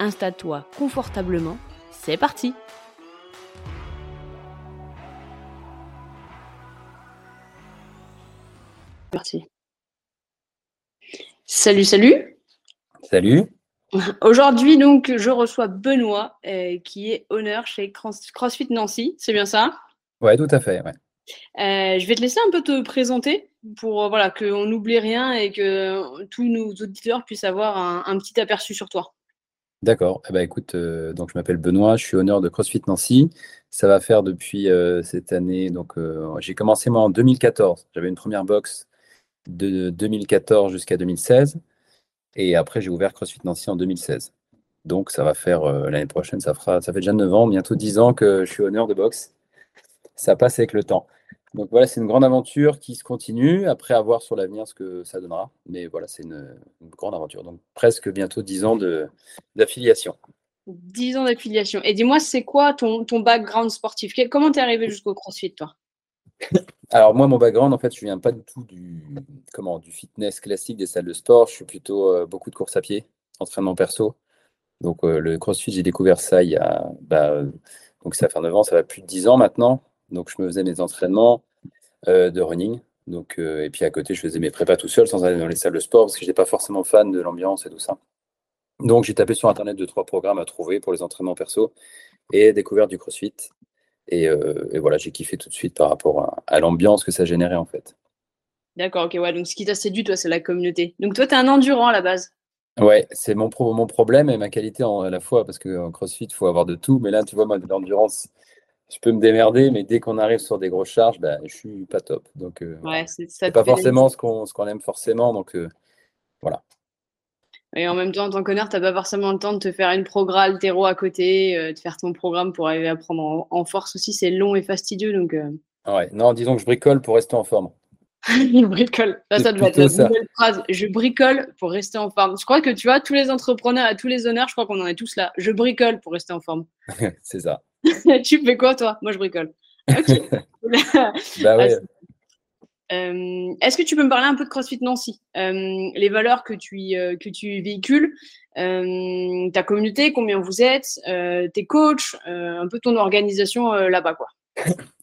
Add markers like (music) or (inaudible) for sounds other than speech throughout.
Installe-toi confortablement, c'est parti Parti. Salut, salut Salut Aujourd'hui, donc, je reçois Benoît, euh, qui est honneur chez CrossFit Nancy, c'est bien ça? Ouais, tout à fait, ouais. Euh, je vais te laisser un peu te présenter pour euh, voilà, qu'on n'oublie rien et que tous nos auditeurs puissent avoir un petit aperçu sur toi. D'accord. Eh ben, écoute, euh, donc je m'appelle Benoît, je suis honneur de CrossFit Nancy. Ça va faire depuis euh, cette année. Donc, euh, j'ai commencé moi en 2014. J'avais une première box de 2014 jusqu'à 2016. Et après, j'ai ouvert CrossFit Nancy en 2016. Donc, ça va faire l'année prochaine, ça fera, ça fait déjà 9 ans, bientôt 10 ans que je suis honneur de boxe. Ça passe avec le temps. Donc voilà, c'est une grande aventure qui se continue. Après, à voir sur l'avenir ce que ça donnera. Mais voilà, c'est une, grande aventure. Donc presque bientôt 10 ans d'affiliation. 10 ans d'affiliation. Et dis-moi, c'est quoi ton, ton background sportif? Comment t'es arrivé jusqu'au CrossFit, toi? (laughs) Alors moi, mon background, en fait, je viens pas du tout du, comment, du fitness classique des salles de sport. Je suis plutôt euh, beaucoup de course à pied, entraînement perso. Donc euh, le CrossFit, j'ai découvert ça il y a, bah, donc ça fait 9 ans, ça va plus de 10 ans maintenant. Donc, je me faisais mes entraînements euh, de running. Donc, euh, et puis à côté, je faisais mes prépas tout seul sans aller dans les salles de sport parce que je n'étais pas forcément fan de l'ambiance et tout ça. Donc, j'ai tapé sur Internet deux, trois programmes à trouver pour les entraînements perso et découvert du crossfit. Et, euh, voilà, j'ai kiffé tout de suite par rapport à, l'ambiance que ça générait en fait. D'accord, ok, ouais. Donc, ce qui t'a séduit, toi, c'est la communauté. Donc, toi, tu es un endurant à la base. Ouais, c'est mon, mon problème et ma qualité en, à la fois parce qu'en crossfit, il faut avoir de tout. Mais là, tu vois, moi, de l'endurance, je peux me démerder, mais dès qu'on arrive sur des grosses charges, bah, je suis pas top. Donc, euh, ouais, c'est pas forcément ce qu'on ce qu'on aime forcément. Donc, euh, voilà. Et en même temps, en tant qu'honneur, tu n'as pas forcément le temps de te faire une programme altéro à côté, euh, de faire ton programme pour arriver à prendre en, force aussi. C'est long et fastidieux. Donc, ouais, non, disons que je bricole pour rester en forme. (laughs) je bricole. Là, ça doit être la nouvelle phrase. Je bricole pour rester en forme. Je crois que tu vois, tous les entrepreneurs et tous les honneurs, je crois qu'on en est tous là. Je bricole pour rester en forme. (laughs) c'est ça. (laughs) tu fais quoi, toi? Moi, je bricole. (laughs) bah ouais. (laughs) Euh, est-ce que tu peux me parler un peu de CrossFit Nancy? Euh, Les valeurs que tu, euh, que tu véhicules, ta communauté, combien vous êtes, tes coachs, un peu ton organisation là-bas, quoi?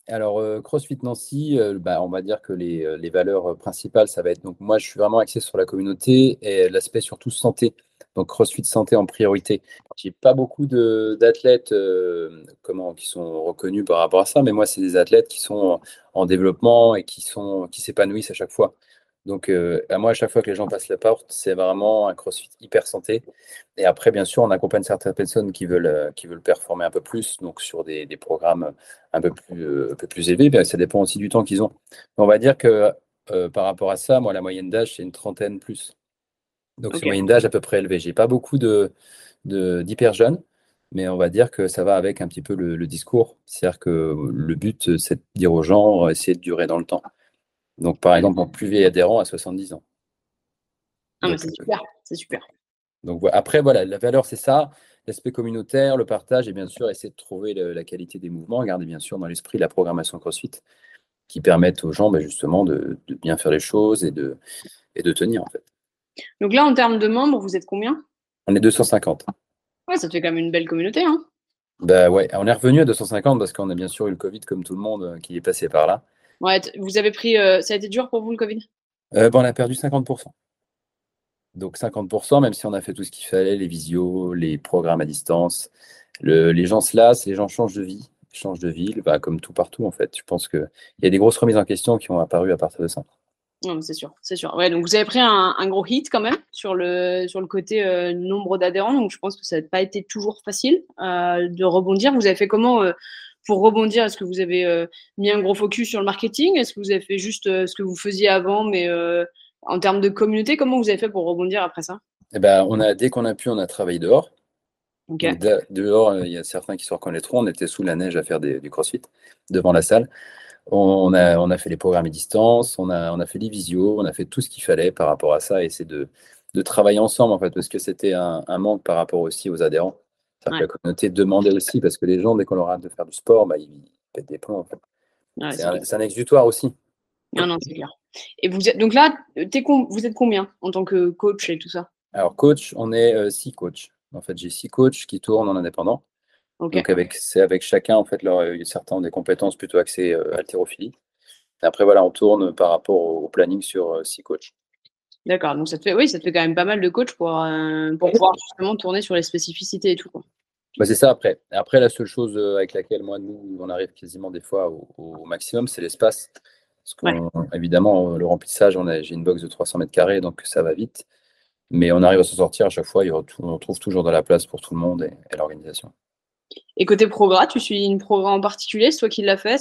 Alors, CrossFit Nancy, bah, on va dire que les, les, valeurs principales, ça va être donc moi, je suis vraiment axé sur la communauté et l'aspect surtout santé donc CrossFit santé en priorité. J'ai pas beaucoup d'athlètes euh, qui sont reconnus par rapport à ça, mais moi c'est des athlètes qui sont en, développement et qui qui s'épanouissent à chaque fois. Donc euh, à moi à chaque fois que les gens passent la porte, c'est vraiment un CrossFit hyper santé. Et après bien sûr on accompagne certaines personnes qui veulent euh, qui veulent performer un peu plus, donc sur des, programmes un peu plus un peu plus élevés. ça dépend aussi du temps qu'ils ont. on va dire que par rapport à ça, moi la moyenne d'âge c'est une trentaine plus. Donc, c'est une moyenne d'âge à peu près élevée. J'ai pas beaucoup de, d'hyper jeunes, mais on va dire que ça va avec un petit peu le, discours. C'est-à-dire que le but, c'est de dire aux gens, essayer de durer dans le temps. Donc, par exemple, mon plus vieil adhérent à 70 ans. Ah, c'est super, c'est super. Donc, après, voilà, la valeur, c'est ça. L'aspect communautaire, le partage, et bien sûr, essayer de trouver la qualité des mouvements. Garder bien sûr dans l'esprit la programmation CrossFit qui permettent aux gens ben, justement de, de, bien faire les choses et de, et de tenir, en fait. Donc là, en termes de membres, vous êtes combien? On est 250. Ouais, ça fait quand même une belle communauté. Hein bah ouais, on est revenu à 250 parce qu'on a bien sûr eu le Covid comme tout le monde euh, qui est passé par là. Ouais, vous avez pris. Euh, ça a été dur pour vous le Covid? Euh, bah, On a perdu 50%. Donc 50%, même si on a fait tout ce qu'il fallait, les visios, les programmes à distance, les gens se lassent, les gens changent de vie, changent de ville, bah, comme tout partout en fait. Je pense qu'il y a des grosses remises en question qui ont apparu à partir de ça. Non, c'est sûr, c'est sûr. Ouais, donc vous avez pris un, gros hit quand même sur le, sur le côté euh, nombre d'adhérents, donc je pense que ça n'a pas été toujours facile euh, de rebondir. Vous avez fait comment euh, pour rebondir? Est-ce que vous avez mis un gros focus sur le marketing? Est-ce que vous avez fait juste ce que vous faisiez avant, mais en termes de communauté, comment vous avez fait pour rebondir après ça? Eh ben, on a, Dès qu'on a pu, on a travaillé dehors. dehors, il y a certains qui se reconnaîtront. On était sous la neige à faire du crossfit devant la salle. On a, on a fait les programmes à distance, on a, on a fait les visios, on a fait tout ce qu'il fallait par rapport à ça et c'est de, de travailler ensemble en fait parce que c'était un, manque par rapport aussi aux adhérents. La communauté demandait aussi parce que les gens, dès qu'on leur a de faire du sport, bah, ils pètent des plombs. c'est, un, exutoire aussi. Non, non, c'est clair. Et vous êtes, donc là, vous êtes combien en tant que coach et tout ça? Alors, coach, on est euh, six coachs. En fait, j'ai six coachs qui tournent en indépendant. Donc, avec, c'est avec chacun, en fait, leur, certains ont des compétences plutôt axées euh, haltérophilie. après, voilà, on tourne par rapport au, planning sur euh, six coachs. D'accord, donc ça te fait, oui, ça te fait quand même pas mal de coachs pour, euh, pour pouvoir justement tourner sur les spécificités et tout. Quoi. Bah, c'est ça après. Après, la seule chose avec laquelle moi, nous, on arrive quasiment des fois au, maximum, c'est l'espace. Parce qu'évidemment, le remplissage, on a, j'ai une box de 300 mètres carrés, donc ça va vite. Mais on arrive à s'en sortir à chaque fois. on trouve toujours de la place pour tout le monde et l'organisation. Et côté progrès, tu suis une programme en particulier? C'est toi qui l'as fait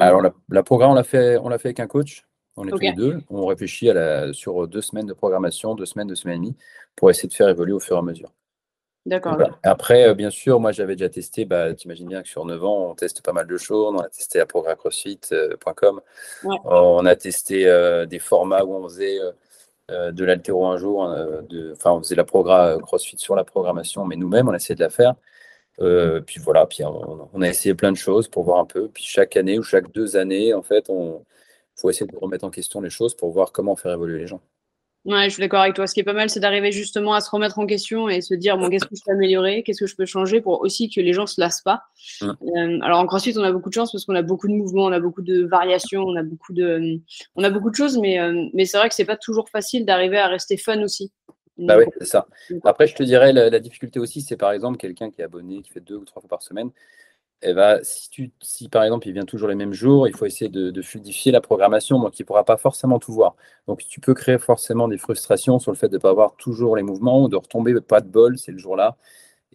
Alors, la, programme, on l'a fait, on l'a fait avec un coach. On est tous les deux. On réfléchit à la, sur deux semaines de programmation, deux semaines, deux semaines et demie, pour essayer de faire évoluer au fur et à mesure. D'accord. Après, euh, bien sûr, moi j'avais déjà testé, bah, tu imagines bien que sur 9 ans, on teste pas mal de choses. On a testé à progresscrossfit.com. On a testé euh, des formats où on faisait euh, de l'altéro un jour, enfin on faisait la progrès CrossFit sur la programmation, mais nous-mêmes, on a essayé de la faire. Euh, puis voilà, puis on, a essayé plein de choses pour voir un peu. Puis chaque année ou chaque deux années, en fait, on faut essayer de remettre en question les choses pour voir comment faire évoluer les gens. Ouais, je suis d'accord avec toi. Ce qui est pas mal, c'est d'arriver justement à se remettre en question et se dire bon, qu'est-ce que je peux améliorer, qu'est-ce que je peux changer pour aussi que les gens se lassent pas? Euh, alors en CrossFit, on a beaucoup de chance parce qu'on a beaucoup de mouvements, on a beaucoup de variations, on a beaucoup de, on a beaucoup de choses, mais, euh, mais c'est vrai que c'est pas toujours facile d'arriver à rester fun aussi. Bah oui, c'est ça. Après, je te dirais, la, difficulté aussi, c'est par exemple quelqu'un qui est abonné, qui fait deux ou trois fois par semaine. Et eh bah, si, tu, si par exemple il vient toujours les mêmes jours, il faut essayer de, fluidifier la programmation, donc il ne pourra pas forcément tout voir. Donc tu peux créer forcément des frustrations sur le fait de ne pas avoir toujours les mouvements ou de retomber pas de bol, c'est le jour-là.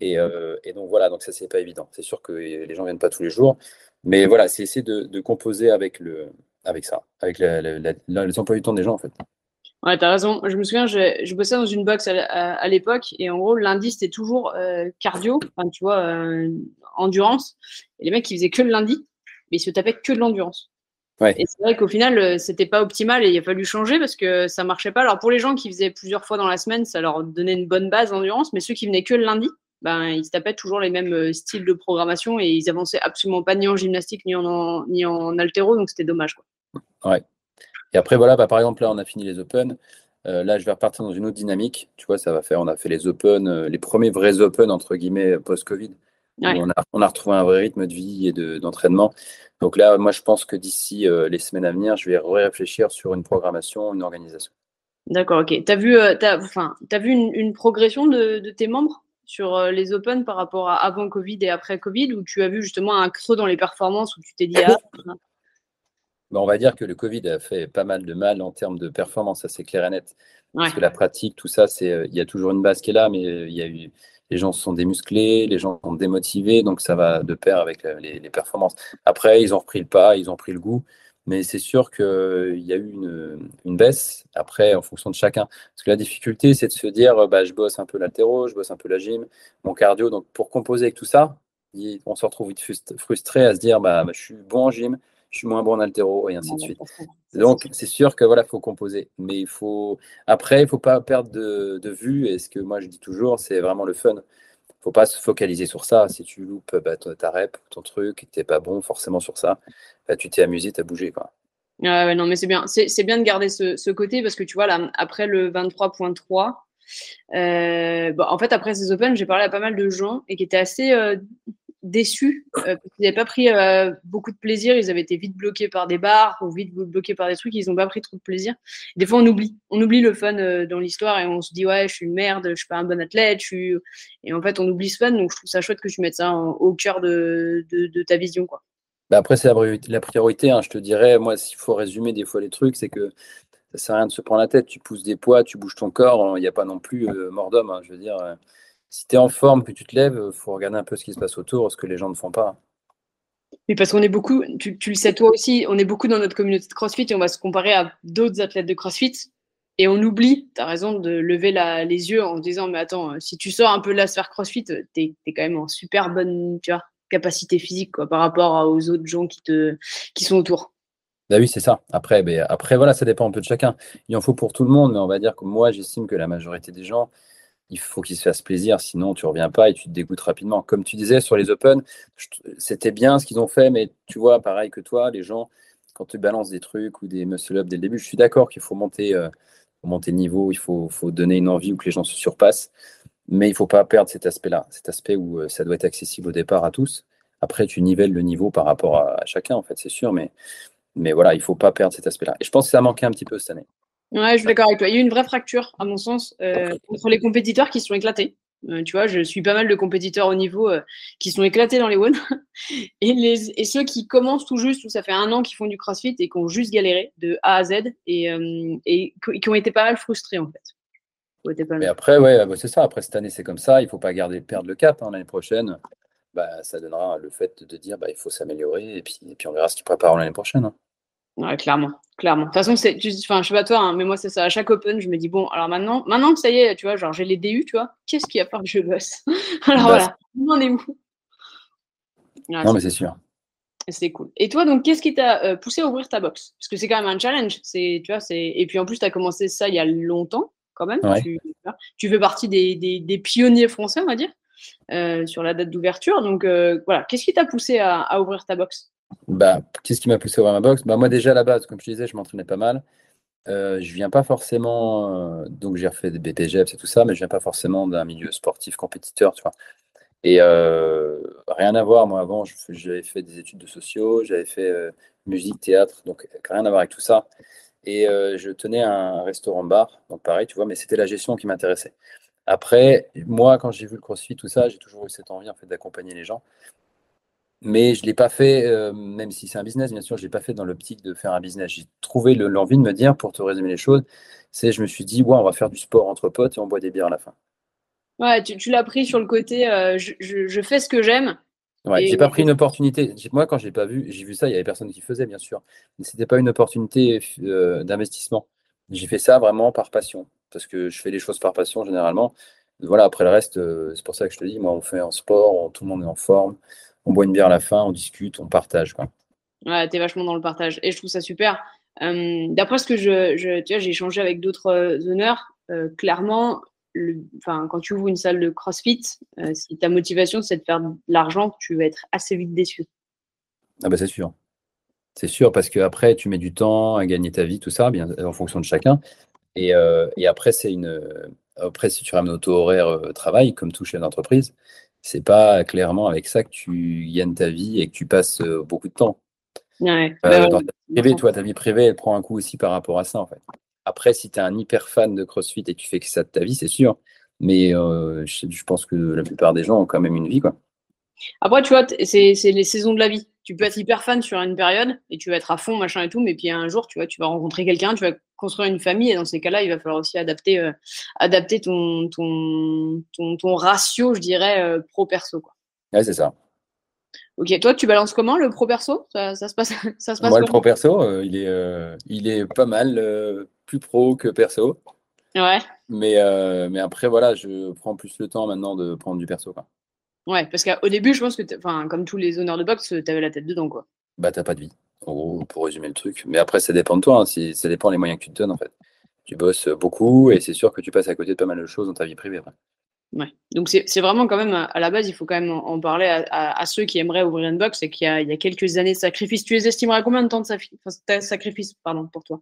Et, euh, donc voilà, donc ça c'est pas évident. C'est sûr que les gens ne viennent pas tous les jours, mais voilà, c'est essayer de, composer avec, le, avec ça, avec les emplois du temps des gens en fait. Ouais, t'as raison. Je me souviens, je, bossais dans une box à, l'époque et en gros, lundi, c'était toujours euh, cardio, enfin, tu vois, euh, endurance. Et les mecs, ils faisaient que le lundi, mais ils se tapaient que de l'endurance. Ouais. Et c'est vrai qu'au final, euh, c'était pas optimal et il a fallu changer parce que ça marchait pas. Alors pour les gens qui faisaient plusieurs fois dans la semaine, ça leur donnait une bonne base d'endurance, mais ceux qui venaient que le lundi, ben, ils se tapaient toujours les mêmes styles de programmation et ils avançaient absolument pas ni en gymnastique ni en, ni en altéro, donc c'était dommage. Quoi. Ouais, et après, voilà, bah, par exemple, là, on a fini les Open. Euh, là, je vais repartir dans une autre dynamique. Tu vois, ça va faire, on a fait les Open, euh, les premiers vrais Open, entre guillemets, post-Covid. On, a, retrouvé un vrai rythme de vie et d'entraînement. Donc là, moi, je pense que d'ici euh, les semaines à venir, je vais réfléchir sur une programmation, une organisation. D'accord, ok. Tu as vu, enfin, as vu une, progression de, tes membres sur les Open par rapport à avant Covid et après Covid, ou tu as vu justement un creux dans les performances où tu t'es dit, (laughs) ah, bah, on va dire que le Covid a fait pas mal de mal en termes de performance, ça c'est clair et net. Parce que la pratique, tout ça, c'est euh, il y a toujours une base qui est là, mais euh, il y a eu les gens se sont démusclés, les gens sont démotivés, donc ça va de pair avec euh, les, performances. Après, ils ont repris le pas, ils ont pris le goût, mais c'est sûr qu'il y a eu une, une, baisse, après, en fonction de chacun. Parce que la difficulté, c'est de se dire, bah, je bosse un peu l'altéro, je bosse un peu la gym, mon cardio, donc pour composer avec tout ça, on se retrouve vite frustré à se dire, bah, bah je suis bon en gym, je suis moins bon en altéro et ainsi de suite. Donc, c'est sûr que voilà, faut composer. Mais il faut. Après, il faut pas perdre de, vue. Et ce que moi je dis toujours, c'est vraiment le fun. Il faut pas se focaliser sur ça. Si tu loupes bah, ta rep, ton truc, et que tu n'es pas bon forcément sur ça, bah, tu t'es amusé, tu as bougé. Quoi. non, mais c'est bien. C'est bien de garder ce, côté parce que tu vois, là, après le 23.3, euh, en fait, après ces Open, j'ai parlé à pas mal de gens et qui étaient assez euh, déçus euh, parce qu'ils n'avaient pas pris euh, beaucoup de plaisir. Ils avaient été vite bloqués par des bars ou vite bloqués par des trucs. Ils n'ont pas pris trop de plaisir. Des fois, on oublie. On oublie le fun euh, dans l'histoire et on se dit ouais, je suis une merde, je suis pas un bon athlète. Je. Et en fait, on oublie ce fun. Donc, je trouve ça chouette que tu mettes ça au cœur de, de, ta vision. Quoi. Bah après, c'est la priorité. Hein, je te dirais, moi, s'il faut résumer des fois les trucs, c'est que ça sert à rien de se prendre la tête. Tu pousses des poids, tu bouges ton corps. Il n'y a pas non plus mort d'homme. Hein, je veux dire si tu es en forme, que tu te lèves, il faut regarder un peu ce qui se passe autour, ce que les gens ne font pas. Oui, parce qu'on est beaucoup, tu, le sais toi aussi, on est beaucoup dans notre communauté de CrossFit et on va se comparer à d'autres athlètes de CrossFit. Et on oublie, tu as raison, de lever les yeux en se disant, mais attends, si tu sors un peu de la sphère CrossFit, tu es, quand même en super bonne tu vois, capacité physique quoi, par rapport aux autres gens qui, te, qui sont autour. Bah oui, c'est ça. Après, ben, après, voilà, ça dépend un peu de chacun. Il en faut pour tout le monde, mais on va dire que moi, j'estime que la majorité des gens, il faut qu'ils se fassent plaisir, sinon tu reviens pas et tu te dégoûtes rapidement. Comme tu disais sur les Open, c'était bien ce qu'ils ont fait, mais tu vois, pareil que toi, les gens, quand tu balances des trucs ou des muscle-up dès le début, je suis d'accord qu'il faut monter, euh, monter le niveau, il faut, donner une envie où que les gens se surpassent, mais il faut pas perdre cet aspect-là, cet aspect où euh, ça doit être accessible au départ à tous. Après, tu nivelles le niveau par rapport à, chacun, en fait, c'est sûr, mais, mais voilà, il faut pas perdre cet aspect-là. Et je pense que ça a manqué un petit peu cette année. Ouais, je suis d'accord avec toi. Il y a eu une vraie fracture, à mon sens, euh, entre les compétiteurs qui se sont éclatés. Euh, tu vois, je suis pas mal de compétiteurs au niveau euh, qui sont éclatés dans les one (laughs) et, les, et ceux qui commencent tout juste, où ça fait un an qu'ils font du crossfit et qui ont juste galéré de A à Z et, et qui ont été pas mal frustrés en fait. Mais après, ouais, bah, c'est ça. Après cette année, c'est comme ça. Il faut pas garder perdre le cap. Hein, l'année prochaine, bah, ça donnera le fait de dire bah, il faut s'améliorer et puis, et puis on verra ce qu'ils préparent l'année prochaine. Hein. Ouais, clairement, clairement. De toute façon, c'est, enfin, je sais pas toi, hein, mais moi c'est ça. À chaque Open, je me dis bon, alors maintenant, maintenant que ça y est, tu vois, genre j'ai les DU, tu vois, qu'est-ce qu'il y a pas que je bosse? (laughs) Alors bah, voilà, on en est où? Non, mais c'est sûr. C'est cool. Et toi, donc, qu'est-ce qui t'a euh, poussé à ouvrir ta box? Parce que c'est quand même un challenge. C'est, tu vois, c'est... Et puis en plus, tu as commencé ça il y a longtemps, quand même. Tu, tu fais partie des, des, des, pionniers français, on va dire, euh, sur la date d'ouverture. Donc euh, voilà, qu'est-ce qui t'a poussé à, à ouvrir ta box? Bah, qu'est-ce qui m'a poussé à ouvrir ma box? Bah, Moi, déjà, à la base, comme je te disais, je m'entraînais pas mal. Euh, je viens pas forcément, euh, donc j'ai refait des BPGEPS et tout ça, mais je viens pas forcément d'un milieu sportif compétiteur, tu vois. Et euh, rien à voir, moi avant, j'avais fait des études de sociaux, j'avais fait musique, théâtre, donc rien à voir avec tout ça. Et je tenais un restaurant-bar, donc pareil, tu vois, mais c'était la gestion qui m'intéressait. Après, moi, quand j'ai vu le CrossFit, tout ça, j'ai toujours eu cette envie en fait d'accompagner les gens. Mais je ne l'ai pas fait, euh, même si c'est un business, bien sûr, je ne l'ai pas fait dans l'optique de faire un business. J'ai trouvé l'envie de me dire, pour te résumer les choses, c'est je me suis dit, ouais, on va faire du sport entre potes et on boit des bières à la fin. Ouais, tu, l'as pris sur le côté, euh, je, fais ce que j'aime. Ouais, j'ai pas pris une opportunité. Moi, quand je l'ai pas vu, j'ai vu ça, il y avait personne qui faisait, bien sûr. Mais ce n'était pas une opportunité euh, d'investissement. J'ai fait ça vraiment par passion. Parce que je fais les choses par passion, généralement. Voilà, après le reste, c'est pour ça que je te dis, moi, on fait un sport, tout le monde est en forme on boit une bière à la fin, on discute, on partage. Quoi. Ouais, t'es vachement dans le partage. Et je trouve ça super. Euh, d'après ce que je, je tu vois, j'ai échangé avec d'autres euh, honneurs, euh, clairement, quand tu ouvres une salle de CrossFit, si ta motivation c'est de faire de l'argent, tu vas être assez vite déçu. Ah bah c'est sûr. C'est sûr parce que après tu mets du temps à gagner ta vie, tout ça, bien en fonction de chacun. Et, et après c'est une, après si tu ramènes au taux horaire travail comme tout chef d'entreprise, c'est pas clairement avec ça que tu gagnes ta vie et que tu passes euh, beaucoup de temps. Ouais, euh, bah ta toi, ta vie privée, elle prend un coup aussi par rapport à ça, en fait. Après, si tu es un hyper fan de CrossFit et que tu fais que ça de ta vie, c'est sûr. Mais euh, je, pense que la plupart des gens ont quand même une vie, quoi. Après, tu vois, c'est les saisons de la vie. Tu peux être hyper fan sur une période et tu vas être à fond, machin et tout, mais puis un jour, tu vois, tu vas rencontrer quelqu'un, tu vas construire une famille et dans ces cas-là, il va falloir aussi adapter, euh, adapter ton, ton, ton, ratio, je dirais, euh, pro-perso. Ouais, c'est ça. Ok, toi, tu balances comment le pro-perso? Ça, se passe, (laughs) ça se passe Moi, le pro-perso, euh, il, est, il est pas mal plus pro que perso. Ouais. Mais, mais après, voilà, je prends plus le temps maintenant de prendre du perso. Quoi. Ouais, parce qu'au début, je pense que, comme tous les honneurs de boxe, tu avais la tête dedans, quoi. Bah, t'as pas de vie en gros, pour résumer le truc. Mais après, ça dépend de toi, hein, si, ça dépend des moyens que tu te donnes, en fait. Tu bosses beaucoup et c'est sûr que tu passes à côté de pas mal de choses dans ta vie privée. Après. Ouais. Donc c'est vraiment quand même, à la base, il faut quand même en parler à, ceux qui aimeraient ouvrir une box et qu'il y, y, a quelques années de sacrifice. Tu les estimerais combien de temps de sacrifice pardon, pour toi?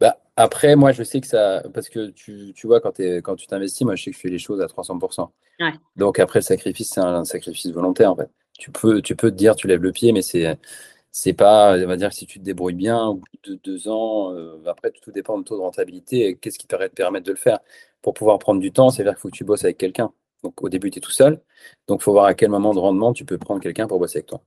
Bah, Après, moi, je sais que ça. Parce que tu, tu vois, quand, quand tu t'investis, moi, je sais que je fais les choses à 300%. Ouais. Donc après, le sacrifice, c'est un, sacrifice volontaire, en fait. Tu peux, tu peux te dire, tu lèves le pied, mais c'est c'est pas, on va dire que si tu te débrouilles bien, au bout de deux ans, euh, après tout dépend de taux de rentabilité et qu'est-ce qui te permettre de le faire. Pour pouvoir prendre du temps, c'est-à-dire qu'il faut que tu bosses avec quelqu'un. Donc au début, tu es tout seul. Donc il faut voir à quel moment de rendement tu peux prendre quelqu'un pour bosser avec toi.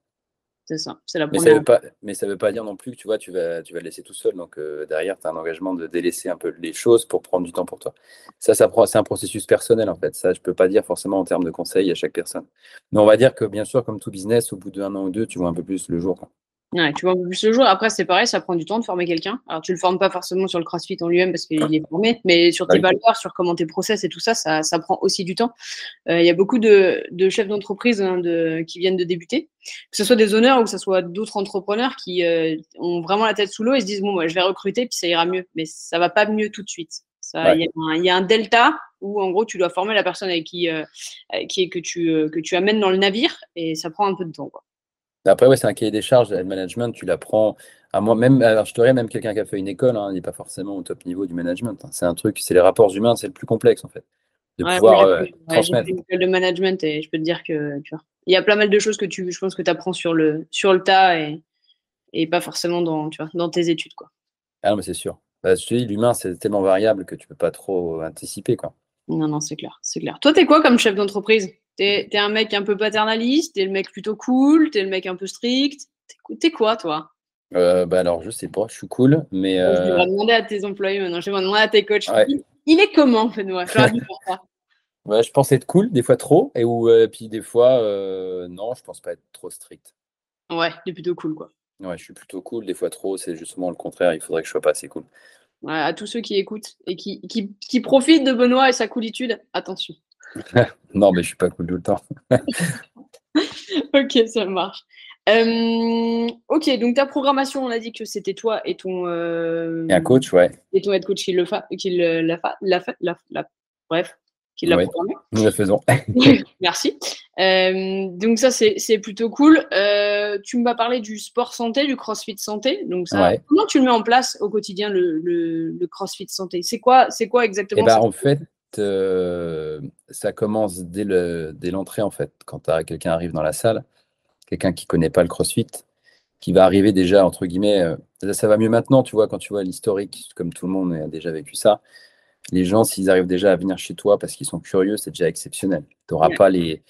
C'est ça, c'est la mais ça, veut pas, mais ça veut pas dire non plus que tu vois, tu vas, tu vas le laisser tout seul. Donc euh, derrière, tu as un engagement de délaisser un peu les choses pour prendre du temps pour toi. Ça, ça c'est un processus personnel en fait. Ça, je peux pas dire forcément en termes de conseils à chaque personne. Mais on va dire que bien sûr, comme tout business, au bout d'un an ou deux, tu vois un peu plus le jour. Ouais, tu vois le jour. Après, c'est pareil, ça prend du temps de former quelqu'un. Alors, tu le formes pas forcément sur le CrossFit en lui-même parce qu'il est formé, mais sur tes valeurs, sur comment tes process et tout ça, ça, ça prend aussi du temps. Euh, il y a beaucoup de, de chefs d'entreprise hein, de, qui viennent de débuter, que ce soit des honneurs ou que ce soit d'autres entrepreneurs qui euh, ont vraiment la tête sous l'eau et se disent bon, moi, je vais recruter puis ça ira mieux, mais ça va pas mieux tout de suite. Il y, y, a un delta où en gros tu dois former la personne avec qui, euh, qui que tu que tu amènes dans le navire et ça prend un peu de temps. Quoi. Après, ouais, c'est un cahier des charges, le management, tu l'apprends à moi, même, alors je te dirais, même quelqu'un qui a fait une école, hein, il n'est pas forcément au top niveau du management. Hein. C'est un truc, c'est les rapports humains, c'est le plus complexe en fait. De pouvoir euh, transmettre. une école de management et je peux te dire que tu vois, il y a plein mal de choses que tu, je pense que tu apprends sur le, sur le tas et, et pas forcément dans, tu vois, dans tes études. Quoi. Ah non, mais c'est sûr. Bah, je te dis, l'humain, c'est tellement variable que tu peux pas trop anticiper. Quoi. Non, non, c'est clair, c'est clair. Toi, tu es quoi comme chef d'entreprise? T'es es un mec un peu paternaliste, t'es le mec plutôt cool, t'es le mec un peu strict. T'es quoi, toi? Euh, bah alors, je sais pas, je suis cool, mais. Je vais euh, demander à tes employés maintenant, je vais demander à tes coachs. Il, est comment, Benoît (laughs) ouais, Je pense être cool, des fois trop, et ou, euh, puis des fois, non, je pense pas être trop strict. Ouais, il est plutôt cool, quoi. Ouais, je suis plutôt cool, des fois trop, c'est justement le contraire, il faudrait que je sois pas assez cool. Ouais, à tous ceux qui écoutent et qui, qui, qui profitent de Benoît et sa coolitude, attention. (laughs) non, mais je suis pas cool tout le temps. ok, ça marche. Euh, ok, donc ta programmation, on a dit que c'était toi et ton. Euh, et un coach, ouais. Et ton head coach qui le fa, qui le, la, fa, la, la, la, bref, qui l'a programmé. Nous la faisons. Merci. Euh, donc ça, c'est plutôt cool. tu m'as parlé du sport santé, du CrossFit santé. Donc ça, comment tu le mets en place au quotidien le, le, le CrossFit santé? C'est quoi, c'est quoi exactement eh ben, en fait, ça commence dès l'entrée, en fait. Quand quelqu'un arrive dans la salle, quelqu'un qui connaît pas le CrossFit, qui va arriver déjà, entre guillemets, ça, va mieux maintenant, tu vois, quand tu vois l'historique, comme tout le monde a déjà vécu ça. Les gens, s'ils arrivent déjà à venir chez toi parce qu'ils sont curieux, c'est déjà exceptionnel. Tu n'auras pas les,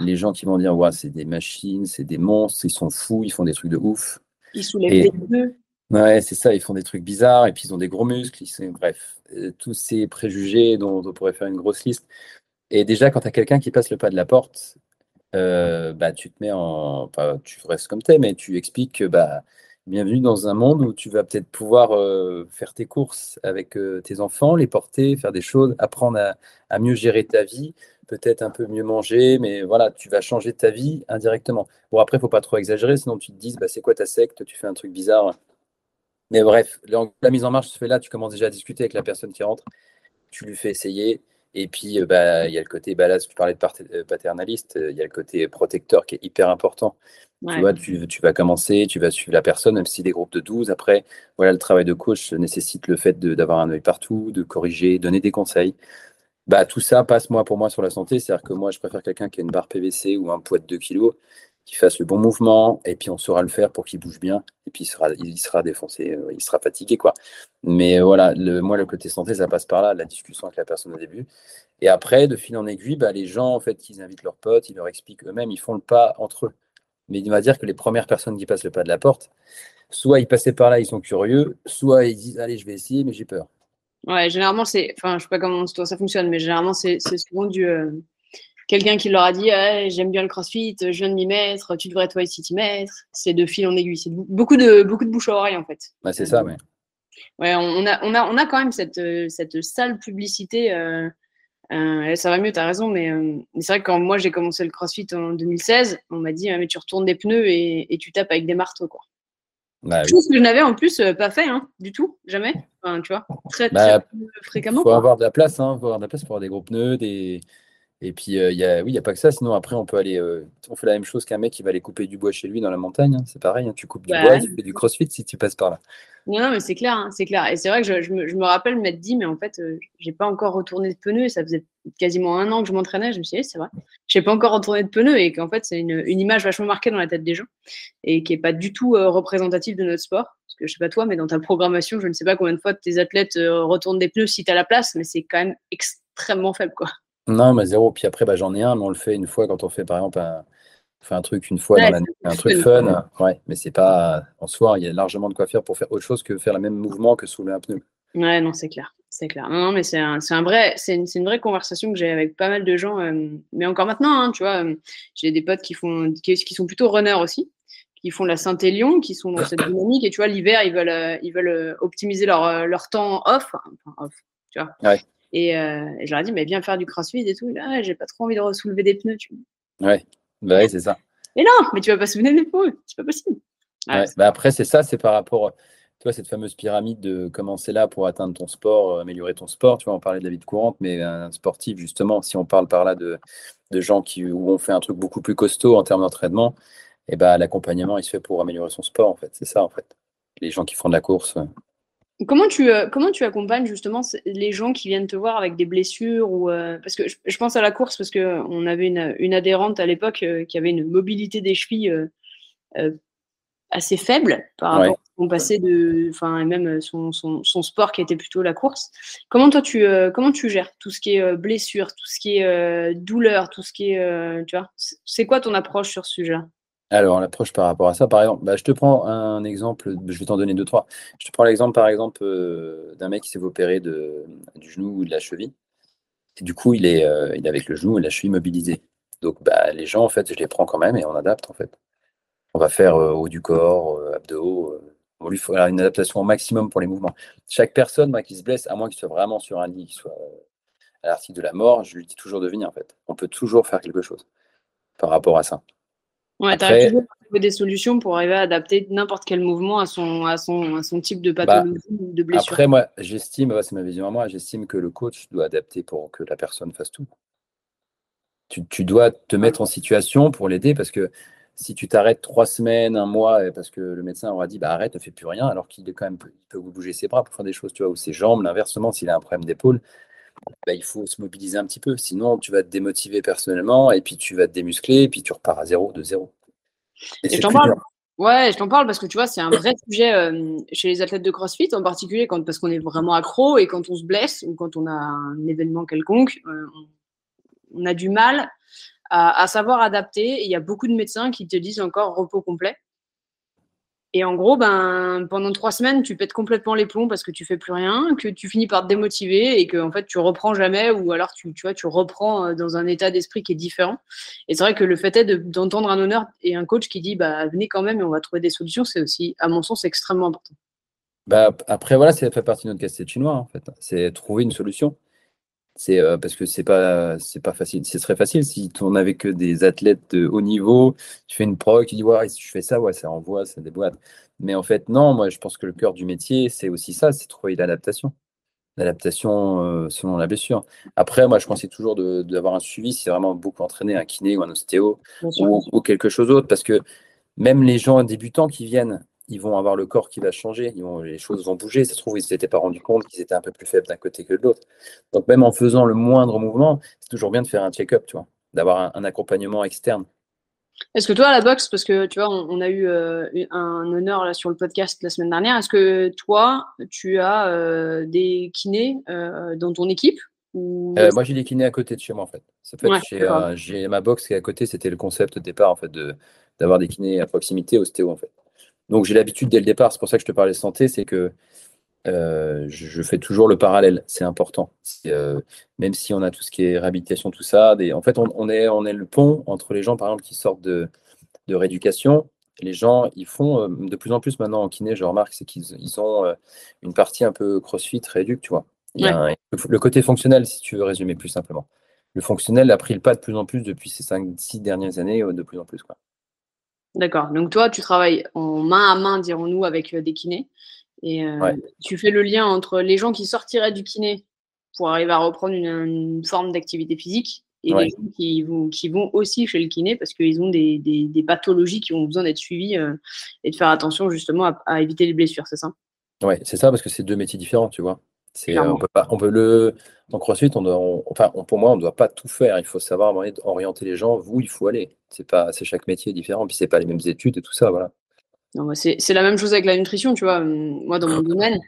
les gens qui vont dire, ouais, c'est des machines, c'est des monstres, ils sont fous, ils font des trucs de ouf. Ils soulèvent des deux. Ouais, c'est ça, ils font des trucs bizarres et puis ils ont des gros muscles, ils bref, euh, tous ces préjugés dont on pourrait faire une grosse liste. Et déjà, quand tu as quelqu'un qui passe le pas de la porte, euh, bah, tu te mets en. tu restes comme tu es, mais tu expliques que bah, bienvenue dans un monde où tu vas peut-être pouvoir euh, faire tes courses avec tes enfants, les porter, faire des choses, apprendre à, mieux gérer ta vie, peut-être un peu mieux manger, mais voilà, tu vas changer ta vie indirectement. Bon, après, faut pas trop exagérer, sinon tu te dis, bah, c'est quoi ta secte, tu fais un truc bizarre mais bref, la mise en marche se fait là, tu commences déjà à discuter avec la personne qui rentre, tu lui fais essayer. Et puis, euh, bah, il y a le côté, bah, là, tu parlais de euh, paternaliste, euh, il y a le côté protecteur qui est hyper important. Tu vois, tu, tu, vas commencer, tu vas suivre la personne, même si des groupes de 12. Après, voilà, le travail de coach nécessite le fait d'avoir un œil partout, de corriger, donner des conseils. Bah, tout ça passe, moi, pour moi, sur la santé. C'est-à-dire que moi, je préfère quelqu'un qui a une barre PVC ou un poids de 2 kg qu'il fasse le bon mouvement, et puis on saura le faire pour qu'il bouge bien, et puis il sera, il sera défoncé, euh, il sera fatigué, quoi. Mais euh, voilà, le, moi, le côté santé, ça passe par là, la discussion avec la personne au début. Et après, de fil en aiguille, bah, les gens, en fait, ils invitent leurs potes, ils leur expliquent eux-mêmes, ils font le pas entre eux. Mais il va dire que les premières personnes qui passent le pas de la porte, soit ils passaient par là, ils sont curieux, soit ils disent, allez, je vais essayer, mais j'ai peur. Ouais, généralement, c'est, enfin, je sais pas comment ça fonctionne, mais généralement, c'est souvent du, euh, quelqu'un qui leur a dit j'aime bien le crossfit, je viens de m'y mettre, tu devrais toi aussi t'y mettre. C'est de fil en aiguille. C'est beaucoup de, beaucoup de bouche à oreille en fait. Bah, c'est ça, ouais. Ouais, on a, on, a, on a quand même cette, cette sale publicité. Euh, euh, ça va mieux, tu as raison, mais, euh, c'est vrai que quand moi j'ai commencé le crossfit en 2016, on m'a dit mais tu retournes des pneus et, et tu tapes avec des marteaux. Quoi. Bah, Chose que je n'avais en plus pas fait hein, du tout, jamais. Enfin, tu vois, très, bah, très fréquemment. Il faut avoir de la place, hein, faut avoir de la place pour avoir des gros pneus, des, et puis, euh, il y a, oui, il n'y a pas que ça. Sinon, après, on peut aller. Euh, on fait la même chose qu'un mec qui va aller couper du bois chez lui dans la montagne. Hein. C'est pareil. Hein. tu coupes du bah bois, tu fais du crossfit si tu passes par là. Non, non mais c'est clair. Hein, c'est clair. Et c'est vrai que je, me, rappelle m'être dit, mais en fait, euh, j'ai pas encore retourné de pneus. Et ça faisait quasiment un an que je m'entraînais. Je me suis dit, c'est vrai. J'ai pas encore retourné de pneus. Et qu'en fait, c'est une, image vachement marquée dans la tête des gens. Et qui est pas du tout représentative de notre sport. Parce que je sais pas toi, mais dans ta programmation, je ne sais pas combien de fois tes athlètes retournent des pneus si tu as la place. Mais c'est quand même extrêmement faible, quoi. Non, mais zéro. Puis après, bah, j'en ai un, mais on le fait une fois quand on fait, par exemple, un, fait un truc une fois dans l'année, un truc fun. Ouais, mais c'est pas en soi, il y a largement de quoi faire pour faire autre chose que faire le même mouvement que soulever un pneu. Ouais, non, c'est clair. C'est clair. Non, non mais c'est un, un, vrai, c'est une, une, vraie conversation que j'ai avec pas mal de gens. Euh, mais encore maintenant, hein, tu vois, euh, j'ai des potes qui font, qui, qui, sont plutôt runners aussi, qui font la Saint-Élion, qui sont dans cette dynamique. Et tu vois, l'hiver, ils veulent, euh, ils veulent optimiser leur, leur temps off. Enfin, off tu vois. Ouais. Et, euh, et, je leur ai dit, mais viens faire du crossfit et tout. Là, j'ai pas trop envie de soulever des pneus. Tu vois. Ouais, bah ouais c'est ça. Mais non, mais tu vas pas soulever des pneus, c'est pas possible. Ouais. Bah après, c'est ça, c'est par rapport, tu vois, cette fameuse pyramide de commencer là pour atteindre ton sport, améliorer ton sport. Tu vois, on parlait de la vie de courante, mais un sportif, justement, si on parle par là de, de gens qui, où on fait un truc beaucoup plus costaud en termes d'entraînement, et eh bah, l'accompagnement, il se fait pour améliorer son sport, en fait. C'est ça, en fait. Les gens qui font de la course. Comment tu, euh, comment tu accompagnes justement les gens qui viennent te voir avec des blessures ou euh, parce que je, pense à la course parce que on avait une, une adhérente à l'époque euh, qui avait une mobilité des chevilles assez faible par rapport à son passé de, enfin même son, son, son, sport qui était plutôt la course. Comment toi tu comment tu gères tout ce qui est blessure, tout ce qui est douleur, tout ce qui est tu vois, c'est quoi ton approche sur ce sujet-là? Alors, l'approche par rapport à ça, par exemple, bah, je te prends un exemple, je vais t'en donner deux, trois. Je te prends l'exemple, par exemple, euh, d'un mec qui s'est opéré de, du genou ou de la cheville. Et du coup, il est, euh, avec le genou et la cheville mobilisée. Donc, bah, les gens, en fait, je les prends quand même et on adapte, en fait. On va faire euh, haut du corps, abdos. on lui faut une adaptation au maximum pour les mouvements. Chaque personne moi, qui se blesse, à moins qu'il soit vraiment sur un lit, qu'il soit à l'article de la mort, je lui dis toujours de venir, en fait. On peut toujours faire quelque chose par rapport à ça. Ouais, tu as toujours trouver des solutions pour arriver à adapter n'importe quel mouvement à son, à son, à son type de bah, pathologie ou de blessure. Après, moi, j'estime, c'est ma vision à moi, j'estime que le coach doit adapter pour que la personne fasse tout. Tu, tu dois te mettre en situation pour l'aider parce que si tu t'arrêtes trois semaines, un mois, parce que le médecin aura dit bah, arrête, ne fais plus rien, alors qu'il est quand même, il peut bouger ses bras pour faire des choses, tu vois, ou ses jambes, l'inversement, s'il a un problème d'épaule, bah, il faut se mobiliser un petit peu. Sinon, tu vas te démotiver personnellement et puis tu vas te démuscler et puis tu repars à zéro, de zéro. Et, je t'en parle. Ouais, je t'en parle parce que tu vois, c'est un vrai sujet euh, chez les athlètes de CrossFit, en particulier quand, parce qu'on est vraiment accro et quand on se blesse ou quand on a un événement quelconque, euh, on, a du mal à, à savoir adapter. il y a beaucoup de médecins qui te disent encore repos complet. Et en gros, ben, pendant trois semaines, tu pètes complètement les plombs parce que tu fais plus rien, que tu finis par te démotiver et que en fait, tu reprends jamais ou alors tu, tu vois, tu reprends euh, dans un état d'esprit qui est différent. Et c'est vrai que le fait est d'entendre un honneur et un coach qui dit bah, venez quand même et on va trouver des solutions, c'est aussi, à mon sens, extrêmement important. Bah, après, voilà, ça fait partie de notre casse chinois, en fait. C'est trouver une solution. C'est euh, parce que c'est pas c'est pas facile. Ce serait facile si on n'avait que des athlètes de haut niveau. Tu fais une pro qui dit ouais si je fais ça ouais ça envoie ça déboîte. Mais en fait non. Moi je pense que le cœur du métier c'est aussi ça, c'est trouver l'adaptation, l'adaptation euh, selon la blessure. Après moi je conseille toujours d'avoir un suivi si c'est vraiment beaucoup entraîné un kiné ou un ostéo ou, ou, quelque chose d'autre parce que même les gens débutants qui viennent ils vont avoir le corps qui va changer, ils vont, les choses vont bouger. Ça se trouve, ils ne s'étaient pas rendu compte qu'ils étaient un peu plus faibles d'un côté que de l'autre. Donc, même en faisant le moindre mouvement, c'est toujours bien de faire un check-up, tu vois, d'avoir un, accompagnement externe. Est-ce que toi, à la boxe, parce que tu vois, on, a eu euh, un honneur là, sur le podcast la semaine dernière, est-ce que toi, tu as euh, des kinés euh, dans ton équipe Moi, j'ai des kinés à côté de chez moi, en fait. j'ai ma boxe qui est à côté, c'était le concept de départ, en fait, d'avoir des kinés à proximité, ostéo, en fait. Donc j'ai l'habitude dès le départ, c'est pour ça que je te parlais de santé, c'est que euh, je, fais toujours le parallèle, c'est important. Euh, même si on a tout ce qui est réhabilitation, tout ça, des, en fait, on, est, on est le pont entre les gens, par exemple, qui sortent de, de rééducation. Les gens, ils font euh, de plus en plus maintenant en kiné, je remarque, c'est qu'ils ils ont une partie un peu crossfit, rééduque, tu vois. le, côté fonctionnel, si tu veux résumer plus simplement. Le fonctionnel a pris le pas de plus en plus depuis ces 5-6 dernières années, de plus en plus. Quoi. D'accord. Donc toi, tu travailles en main à main, dirons-nous, avec euh, des kinés. Et euh, tu fais le lien entre les gens qui sortiraient du kiné pour arriver à reprendre une, forme d'activité physique et les gens qui vont, qui vont aussi chez le kiné parce qu'ils ont des, des, pathologies qui ont besoin d'être suivies euh, et de faire attention justement à éviter les blessures, c'est ça? Oui, c'est ça, parce que c'est deux métiers différents, tu vois. C'est, on peut pas, on peut le, donc CrossFit, on, enfin, pour moi, on ne doit pas tout faire. Il faut savoir orienter les gens où il faut aller. C'est pas, c'est chaque métier est différent, puis c'est pas les mêmes études et tout ça, voilà. c'est, la même chose avec la nutrition, tu vois. Moi, dans mon domaine,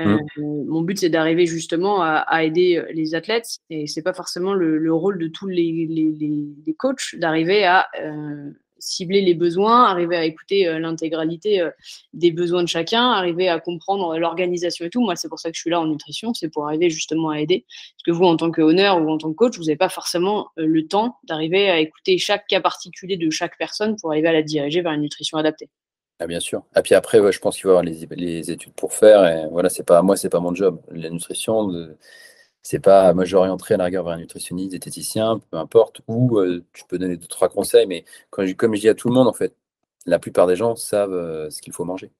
euh, mmh. mon but c'est d'arriver justement à, aider les athlètes, et c'est pas forcément le, rôle de tous les, les, les coachs d'arriver à euh, cibler les besoins, arriver à écouter euh, l'intégralité euh, des besoins de chacun, arriver à comprendre l'organisation et tout. Moi, c'est pour ça que je suis là en nutrition, c'est pour arriver justement à aider. Parce que vous, en tant qu'honneur ou en tant que coach, vous n'avez pas forcément le temps d'arriver à écouter chaque cas particulier de chaque personne pour arriver à la diriger vers une nutrition adaptée. Ah, bien sûr. Et puis après, je pense qu'il va y avoir les, études pour faire. Et voilà, c'est pas moi, c'est pas mon job. La nutrition, c'est pas moi j'orienterai à la rigueur vers un nutritionniste, diététicien, peu importe, ou euh, tu peux donner deux, trois conseils, mais quand je, comme je dis à tout le monde, en fait, la plupart des gens savent euh, ce qu'il faut manger.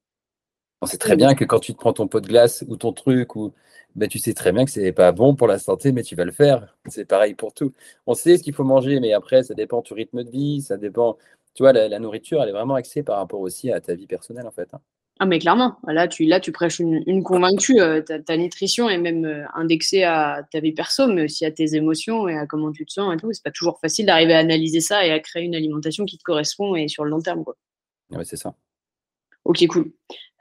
On sait très bien que quand tu te prends ton pot de glace ou ton truc, ou ben, tu sais très bien que c'est pas bon pour la santé, mais tu vas le faire. C'est pareil pour tout. On sait ce qu'il faut manger, mais après, ça dépend de ton rythme de vie, ça dépend. Tu vois, la, nourriture, elle est vraiment axée par rapport aussi à ta vie personnelle, en fait. Hein. Ah, mais clairement, là, tu, là, tu prêches une, convaincue. Euh, ta, nutrition est même euh, indexée à ta vie perso, mais aussi à tes émotions et à comment tu te sens et tout. C'est pas toujours facile d'arriver à analyser ça et à créer une alimentation qui te correspond et sur le long terme. Quoi. Ouais, c'est ça. Ok, cool.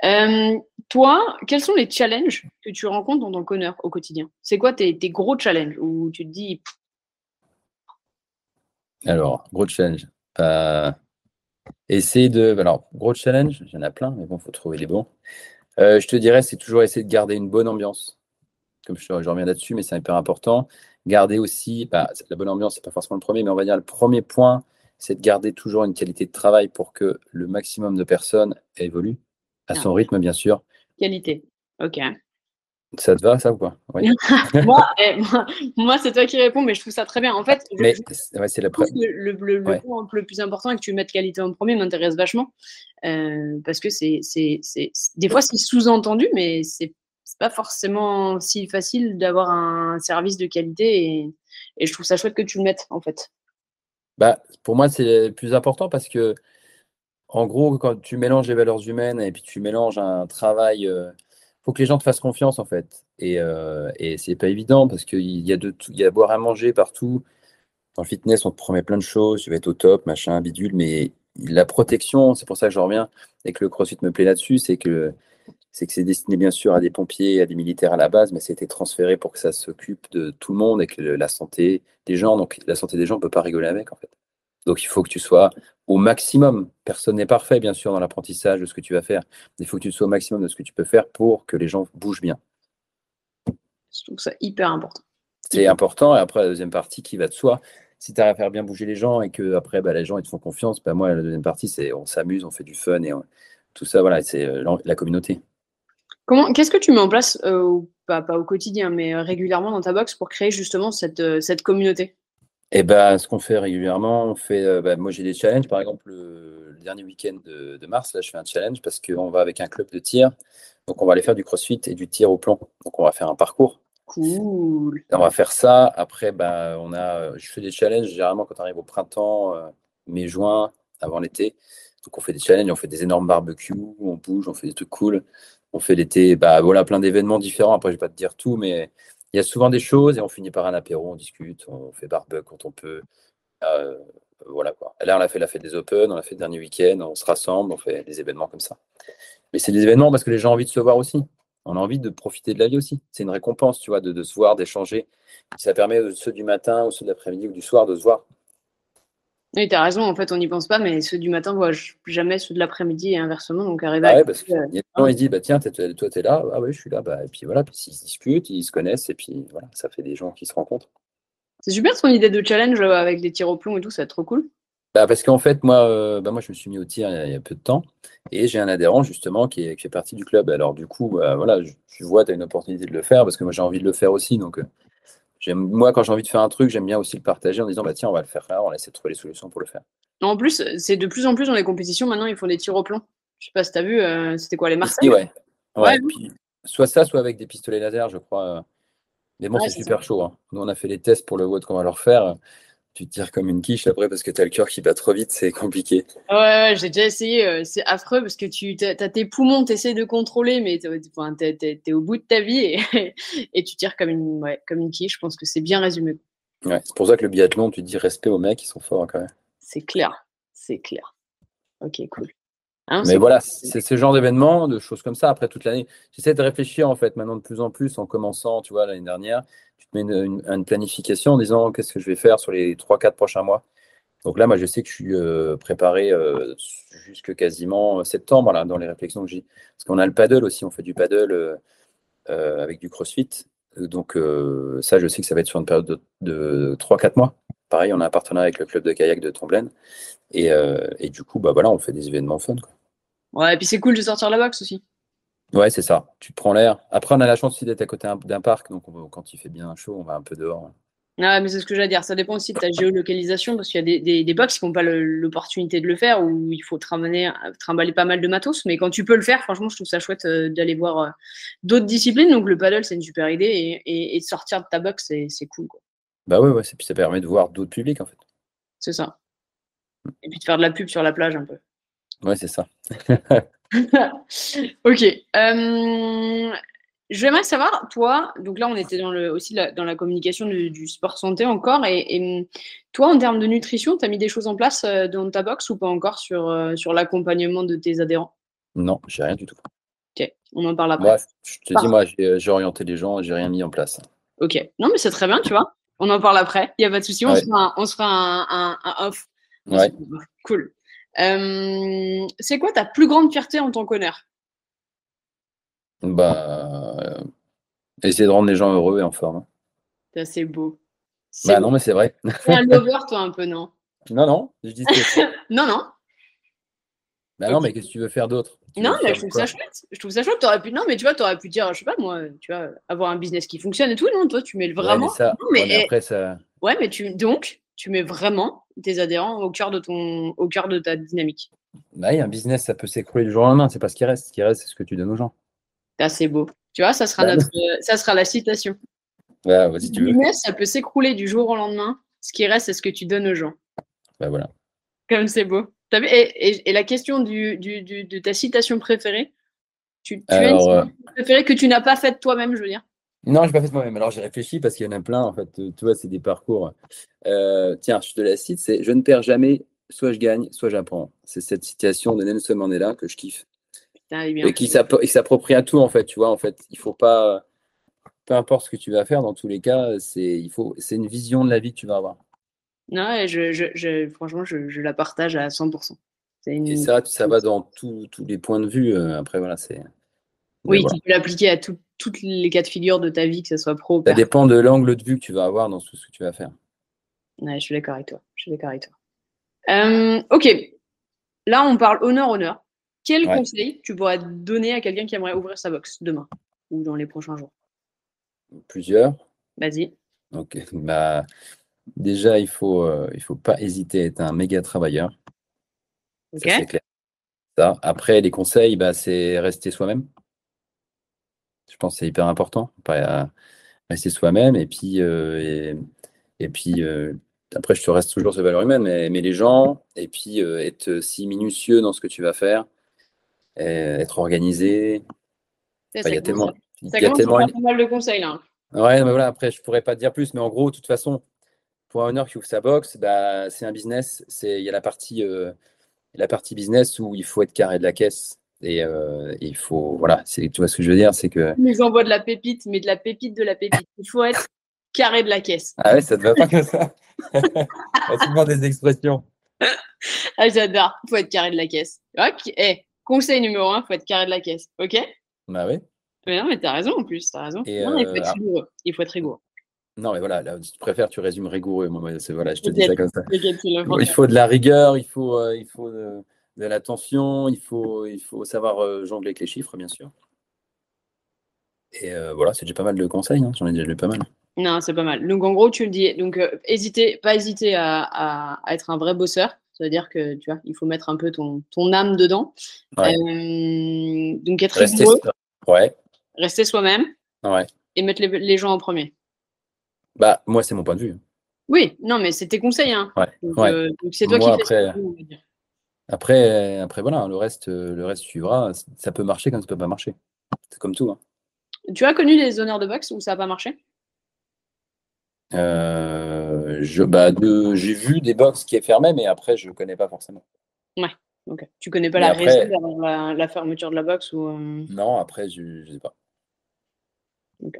Euh, toi, quels sont les challenges que tu rencontres dans ton conneur au quotidien? C'est quoi tes, gros challenges où tu te dis. Alors, gros challenge. Essayer de. Alors, gros challenge, il y en a plein, mais bon, il faut trouver les bons. Euh, je te dirais, c'est toujours essayer de garder une bonne ambiance. Comme je, je reviens là-dessus, mais c'est hyper important. Garder aussi, bah, la bonne ambiance, c'est pas forcément le premier, mais on va dire le premier point, c'est de garder toujours une qualité de travail pour que le maximum de personnes évoluent à son ah. rythme, bien sûr. Qualité, ok. Ça te va, ça ou pas? Eh, (laughs) (laughs) moi, moi, c'est toi qui réponds, mais je trouve ça très bien. En fait, mais, c'est le, le, le, point le plus important et que tu mettes qualité en premier m'intéresse vachement. Euh, parce que c'est, c'est, des fois, c'est sous-entendu, mais c'est pas forcément si facile d'avoir un service de qualité. Et, et, je trouve ça chouette que tu le mettes, en fait. Bah, pour moi, c'est le plus important parce que, en gros, quand tu mélanges les valeurs humaines et puis tu mélanges un travail. Euh, que les gens te fassent confiance en fait. Et, euh, et c'est pas évident parce qu'il y a de tout, il y a à boire à manger partout. Dans le fitness, on te promet plein de choses, tu vas être au top, machin, bidule, mais la protection, c'est pour ça que je reviens et que le CrossFit me plaît là-dessus, c'est que c'est que c'est destiné bien sûr à des pompiers, à des militaires à la base, mais c'était transféré pour que ça s'occupe de tout le monde et que la santé des gens, donc la santé des gens, on peut pas rigoler avec en fait. Donc il faut que tu sois au maximum. Personne n'est parfait, bien sûr, dans l'apprentissage de ce que tu vas faire. Il faut que tu sois au maximum de ce que tu peux faire pour que les gens bougent bien. Je trouve ça hyper important. C'est important. Et après, la deuxième partie qui va de soi. Si tu arrives à faire bien bouger les gens et que après bah, les gens ils te font confiance, bah, moi, la deuxième partie, c'est on s'amuse, on fait du fun et tout ça, voilà, c'est euh, la communauté. Comment, qu'est-ce que tu mets en place, euh, pas, au quotidien, mais euh, régulièrement dans ta box pour créer justement cette, cette communauté? Eh ben, ce qu'on fait régulièrement, on fait, euh, bah, moi j'ai des challenges. Par exemple, le, dernier week-end de, mars, là, je fais un challenge parce qu'on va avec un club de tir. Donc, on va aller faire du crossfit et du tir au plan. Donc, on va faire un parcours. Cool. on va faire ça. Après, bah, on a, je fais des challenges généralement quand on arrive au printemps, euh, mai, juin, avant l'été. Donc, on fait des challenges, on fait des énormes barbecues, on bouge, on fait des trucs cool. On fait l'été, bah, voilà, plein d'événements différents. Après, je vais pas te dire tout, mais il y a souvent des choses et on finit par un apéro, on discute, on fait barbecue quand on peut. Euh, voilà quoi. là, on a fait la fête des Open, on a fait le dernier week-end, on se rassemble, on fait des événements comme ça. Mais c'est des événements parce que les gens ont envie de se voir aussi. On a envie de profiter de la vie aussi. C'est une récompense, tu vois, de, se voir, d'échanger. Ça permet ceux du matin ou ceux de l'après-midi ou du soir de se voir. Oui, tu as raison, en fait, on n'y pense pas, mais ceux du matin voient jamais ceux de l'après-midi et inversement. Donc, arriver ah ouais, parce qu'il y a des gens, ils disent, bah, tiens, toi, tu es là, ah ouais, je suis là, bah, et puis voilà, puis ils se discutent, ils se connaissent, et puis voilà, ça fait des gens qui se rencontrent. C'est super ton idée de challenge euh, avec des tirs au plomb et tout, ça va être trop cool. Bah, parce qu'en fait, moi, euh, bah, moi, je me suis mis au tir il y a, peu de temps, et j'ai un adhérent, justement, qui, est, qui fait partie du club. Alors, du coup, bah, voilà, je, vois, tu as une opportunité de le faire, parce que moi, j'ai envie de le faire aussi, donc. Euh, moi, quand j'ai envie de faire un truc, j'aime bien aussi le partager en disant bah, tiens, on va le faire là, on va essayer de trouver les solutions pour le faire. En plus, c'est de plus en plus dans les compétitions, maintenant, ils font des tirs au plomb. Je sais pas si tu as vu, euh, c'était quoi, les Marseillais? Ouais. ouais. soit ça, soit avec des pistolets laser, je crois. Mais bon, c'est super chaud. Hein. Nous, on a fait les tests pour le WOD qu'on va leur faire. Tu tires comme une quiche après parce que tu as le cœur qui bat trop vite, c'est compliqué. Ouais, j'ai déjà essayé. Euh, c'est affreux parce que tu as, tes poumons, tu essaies de contrôler, mais tu es, au bout de ta vie et, (laughs) et tu tires comme une, ouais, comme une quiche. Je pense que c'est bien résumé. Ouais, c'est pour ça que le biathlon, tu dis respect aux mecs, ils sont forts quand même. C'est clair, c'est clair. Ok, cool. Hein, mais voilà, c'est ce genre d'événements, de choses comme ça. Après toute l'année, j'essaie de réfléchir en fait maintenant de plus en plus en commençant, tu vois, l'année dernière, tu te mets une, planification en disant qu'est-ce que je vais faire sur les 3-4 prochains mois? Donc là, moi, je sais que je suis préparé jusque quasiment septembre là, dans les réflexions que j'ai. Parce qu'on a le paddle aussi, on fait du paddle avec du crossfit. Donc ça, je sais que ça va être sur une période de, 3-4 mois. Pareil, on a un partenariat avec le club de kayak de Tomblaine. Et, du coup, bah voilà, on fait des événements fun. Quoi. Ouais, et puis c'est cool de sortir la boxe aussi. Ouais, c'est ça. Tu prends l'air. Après, on a la chance aussi d'être à côté d'un parc. Donc, quand il fait bien chaud, on va un peu dehors. Ah, mais c'est ce que j'allais dire. Ça dépend aussi de ta géolocalisation parce qu'il y a des, des, des box qui n'ont pas l'opportunité de le faire où il faut trimballer, trimballer pas mal de matos. Mais quand tu peux le faire, franchement, je trouve ça chouette euh, d'aller voir euh, d'autres disciplines. Donc, le paddle, c'est une super idée et, et, sortir de ta box, c'est cool. Quoi. Bah ouais, ouais. Et puis, ça permet de voir d'autres publics en fait. C'est ça. Et puis de faire de la pub sur la plage un peu. Ouais, c'est ça. (laughs) ok. Euh, J'aimerais savoir, toi, donc là on était dans le, aussi dans la communication du, sport santé encore, et, toi en termes de nutrition, tu as mis des choses en place euh, dans ta box ou pas encore sur, euh, sur l'accompagnement de tes adhérents? Non, j'ai rien du tout. Ok, on en parle après. je te dis, moi j'ai orienté les gens, j'ai rien mis en place. Ok, non mais c'est très bien, tu vois. On en parle après, il n'y a pas de souci, on, se fera, un, on un, un, off. Ouais. Cool. Euh, c'est quoi ta plus grande fierté en tant qu'honneur? Bah, euh, essayer de rendre les gens heureux et en forme. C'est beau. Bah non, mais c'est vrai. C'est un lover, toi, un peu, non? Non, non, je dis (laughs) Non, non. Bah non, mais qu'est-ce que tu veux faire d'autre? Non, mais je trouve ça chouette. Je trouve ça chouette. T'aurais pu, non, mais tu vois, t'aurais pu dire, je sais pas, moi, tu vois, avoir un business qui fonctionne et tout. Non, toi, tu mets vraiment. Ouais, mais, ça... mais... après, ça. Ouais, mais tu, donc, tu mets vraiment tes adhérents au cœur de ton, au cœur de ta dynamique. Bah, un business, ça peut s'écrouler du jour au lendemain. C'est pas ce qui reste. Ce qui reste, c'est ce que tu donnes aux gens. C'est beau. Tu vois, ça sera, bah, notre, ça sera la citation. Tu veux. ça peut s'écrouler du jour au lendemain. Ce qui reste, c'est ce que tu donnes aux gens. Bah voilà. Comme c'est beau. Et, et, la question du, du, de ta citation préférée, tu, tu as une citation euh, préférée que tu n'as pas faite toi-même, je veux dire? Non, je n'ai pas faite moi-même. Alors j'ai réfléchi parce qu'il y en a plein, en fait. Tu vois, c'est des parcours. Euh, tiens, je te la cite c'est Je ne perds jamais, soit je gagne, soit j'apprends. C'est cette citation de Nelson Mandela que je kiffe et qui s'approprie à tout en fait, tu vois, en fait, il faut pas, peu importe ce que tu vas faire, dans tous les cas, c'est il faut, c'est une vision de la vie que tu vas avoir. Non, je, je, franchement, je, la partage à 100%. Et ça, ça va dans tous les points de vue. Euh, après, voilà, c'est. Oui, tu peux l'appliquer à toutes les cas de figure de ta vie, que ce soit pro. Ça dépend de l'angle de vue que tu vas avoir dans tout ce que tu vas faire. Ouais, je suis d'accord avec toi. Je suis d'accord avec toi. Euh, ok. Là, on parle honneur-honneur. Quel conseil tu pourrais donner à quelqu'un qui aimerait ouvrir sa box demain ou dans les prochains jours? Plusieurs. Vas-y. Ok. (laughs) Bah, déjà, il faut, euh, il faut pas hésiter à être un méga travailleur. Ok. c'est clair. Ça. Après, les conseils, bah, c'est rester soi-même. Je pense que c'est hyper important. Pas rester soi-même. Et puis, euh, et, puis euh, après, je te reste toujours sur valeur humaine, mais, mais les gens, et puis être si minutieux dans ce que tu vas faire être organisé. il y a tellement. Il y a tellement pas mal de conseils là. Ouais, mais voilà, après, je pourrais pas te dire plus, mais en gros, de toute façon, pour un honneur qui ouvre sa box, bah, c'est un business. Il y a la partie, euh, la partie business où il faut être carré de la caisse. Et, euh, il faut, voilà, tu vois ce que je veux dire, c'est que. Ils envoient de la pépite, mais de la pépite de la pépite. Il faut être carré de la caisse. Ah ouais, ça ne va pas comme ça? (laughs) souvent des expressions. Ah, j'adore. Il faut être carré de la caisse. Ok. Eh, Conseil numéro un, il faut être carré de la caisse. OK? Bah oui. Mais non, mais t'as raison en plus, t'as raison. non, il faut être euh, rigoureux. Il faut être rigoureux. Non, mais voilà, là, si tu préfères, tu résumes rigoureux. Moi, voilà, je te dis ça comme ça. il faut de la rigueur, il faut, euh, il faut de, l'attention, il faut, il faut savoir euh, jongler avec les chiffres, bien sûr. Et voilà, c'est déjà pas mal de conseils. Hein. J'en ai déjà lu pas mal. Non, c'est pas mal. Donc, en gros, tu le dis. Donc, hésitez, pas hésiter à, à, être un vrai bosseur. Ça veut dire que tu vois, il faut mettre un peu ton, ton âme dedans. Euh, donc être rester, ouais. rester soi-même ouais. et mettre les, les, gens en premier. Bah moi c'est mon point de vue. Oui, non mais c'est tes conseils. Hein. Donc, euh, c'est toi qui après, après, après voilà, le reste, le reste suivra. Ça peut marcher comme ça peut pas marcher. C'est comme tout. Hein. Tu as connu des honneurs de boxe où ça n'a pas marché? Euh, je, bah, j'ai vu des box qui est fermé, mais après, je ne connais pas forcément. Ouais, ok. Tu connais pas la raison derrière la, fermeture de la box ou euh? Non, après, je ne sais pas.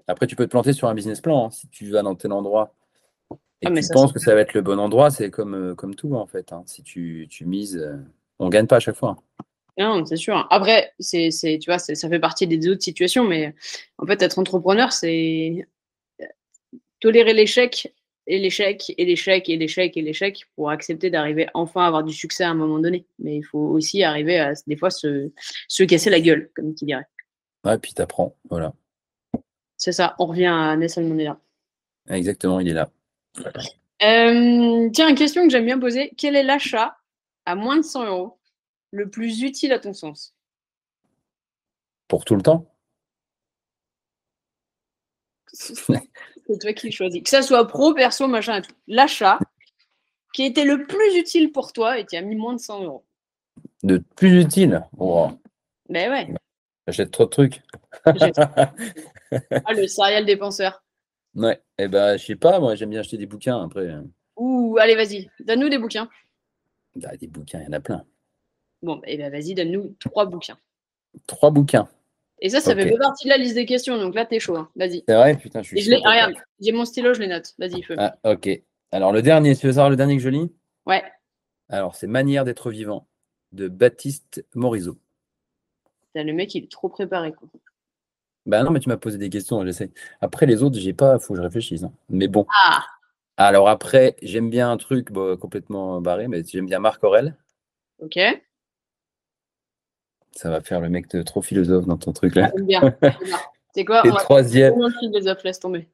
Après, tu peux te planter sur un business plan. Hein. Si tu vas dans tel endroit Et Ah, mais tu ça, penses que ça va être le bon endroit, c'est comme, euh, comme tout en fait. hein. Si tu, tu mises, on gagne pas à chaque fois. Non, c'est sûr. Après, c'est, c'est, tu vois, c'est- ça fait partie des autres situations, mais en fait, être entrepreneur, c'est tolérer l'échec et l'échec et l'échec et l'échec et l'échec pour accepter d'arriver enfin à avoir du succès à un moment donné. Mais il faut aussi arriver à, des fois, se, se casser la gueule, comme qui dirait. Ouais, puis t'apprends. Voilà. C'est ça, on revient à Nelson Mandela. Exactement, il est là. Euh, tiens, une question que j'aime bien poser. Quel est l'achat à moins de 100 euros le plus utile à ton sens Pour tout le temps. (laughs) C'est toi qui choisis. Que ça soit pro, perso, machin et tout. L'achat qui était le plus utile pour toi et qui a mis moins de 100 euros. De plus utile? Oh, Ben ouais. j'achète trop de trucs. (laughs) Ah, le serial dépenseur. Ouais, et ben je sais pas, moi j'aime bien acheter des bouquins après. Ouh, allez, vas-y. Donne-nous des bouquins. Bah, des bouquins, il y en a plein. Bon, et ben vas-y, donne-nous trois bouquins. Trois bouquins. Et ça, ça fait pas partie de la liste des questions, donc là, t'es chaud. hein. Vas-y. C'est vrai, putain, je suis Et je les... chaud. Regarde, j'ai mon stylo, je les note. Vas-y, feu. Ah, ok. Alors le dernier, tu veux savoir le dernier que je lis? Ouais. Alors c'est Manière d'être vivant de Baptiste Morisot. Le mec, il est trop préparé. Quoi. Bah non, mais tu m'as posé des questions, j'essaie. Après les autres, j'ai pas, faut que je réfléchisse. hein. Mais bon. Ah, Alors après, j'aime bien un truc bon, complètement barré, mais j'aime bien Marc Aurel. ok. Ça va faire le mec de trop philosophe dans ton truc là. J'aime bien. C'est quoi? Et On va troisième, offres, laisse tomber.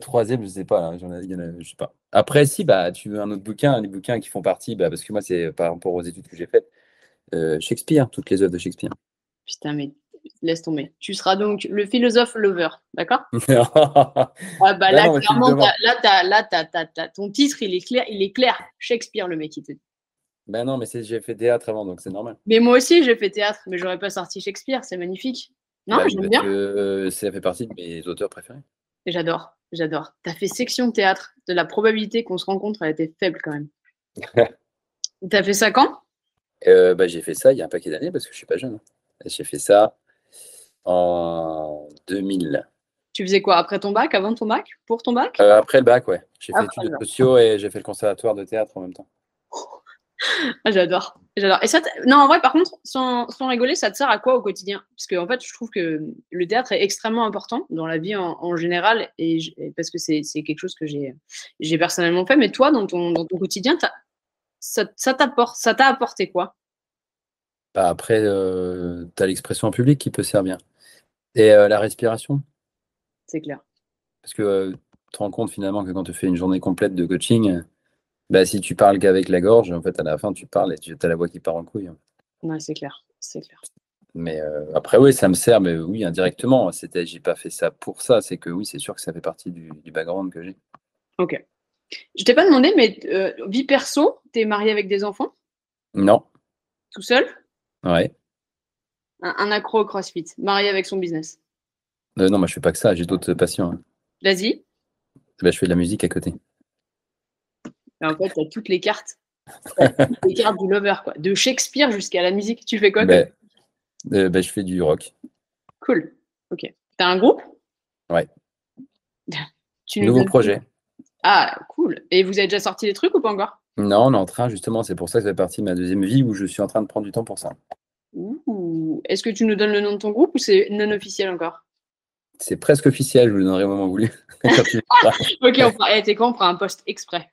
troisième, je sais pas, là, j'en ai- il y en a- je sais pas. Après, si, bah, tu veux un autre bouquin, des bouquins qui font partie, bah, parce que moi, c'est par rapport aux études que j'ai faites, euh, Shakespeare, toutes les œuvres de Shakespeare. Putain, mais laisse tomber. Tu seras donc le philosophe lover, d'accord bah (laughs) Ah bah là, non, clairement, t'as- là, t'as- là t'as- t'as- t'as- ton titre, il est clair, il est clair. Shakespeare, le mec, il te dit. Ben non, mais c'est- j'ai fait théâtre avant, donc c'est normal. Mais moi aussi, j'ai fait théâtre, mais j'aurais pas sorti Shakespeare, c'est magnifique. Non, Bah j'aime bien. que, euh, ça fait partie de mes auteurs préférés. J'adore, j'adore. T'as fait section théâtre. De la probabilité qu'on se rencontre, elle était faible quand même. (laughs) T'as fait ça quand? Euh, bah, j'ai fait ça il y a un paquet d'années parce que je suis pas jeune. hein. J'ai fait ça en 2000. Tu faisais quoi Après ton bac Avant ton bac Pour ton bac? Euh, après le bac, ouais. J'ai fait Après études sociaux et j'ai fait le conservatoire de théâtre en même temps. (laughs) Ah, j'adore, j'adore. Et ça, non, en vrai, par contre, sans, sans rigoler, ça te sert à quoi au quotidien? Parce que en fait, je trouve que le théâtre est extrêmement important dans la vie en, en général, et, parce que c'est quelque chose que j'ai personnellement fait. Mais toi, dans ton, dans ton quotidien, ça t'a apporté quoi? Bah, après, euh, tu as l'expression en public qui peut servir. Et euh, la respiration? C'est clair. Parce que euh, tu te rends compte finalement que quand tu fais une journée complète de coaching, bah, si tu parles qu'avec la gorge, en fait, à la fin, tu parles et tu as la voix qui part en couille. Ouais, c'est clair, c'est clair. Mais euh, après, oui, ça me sert, mais oui, indirectement. C'était, j'ai pas fait ça pour ça. C'est que oui, c'est sûr que ça fait partie du, du background que j'ai. Ok. Je t'ai pas demandé, mais euh, vie perso, t'es marié avec des enfants, Non, tout seul, ouais. Un, un accro au CrossFit, marié avec son business. Euh, non, moi, je fais pas que ça. J'ai d'autres passions. hein. Vas-y. Bah, je fais de la musique à côté. Et en fait, t'as toutes les cartes. (laughs) Toutes les cartes du lover, quoi. De Shakespeare jusqu'à la musique. Tu fais quoi Bah, comme- euh, bah, je fais du rock. Cool. Ok. T'as un groupe? Ouais. (laughs) Tu nous Nouveau projet. Ah, cool. Et vous avez déjà sorti des trucs ou pas encore? Non, on est en train, justement. C'est pour ça que ça fait partie de ma deuxième vie où je suis en train de prendre du temps pour ça. Est-ce que tu nous donnes le nom de ton groupe ou c'est non officiel encore? C'est presque officiel. Je vous le donnerai au moment voulu. (laughs) (laughs) Ok, on fera, eh, quoi On fera un post exprès.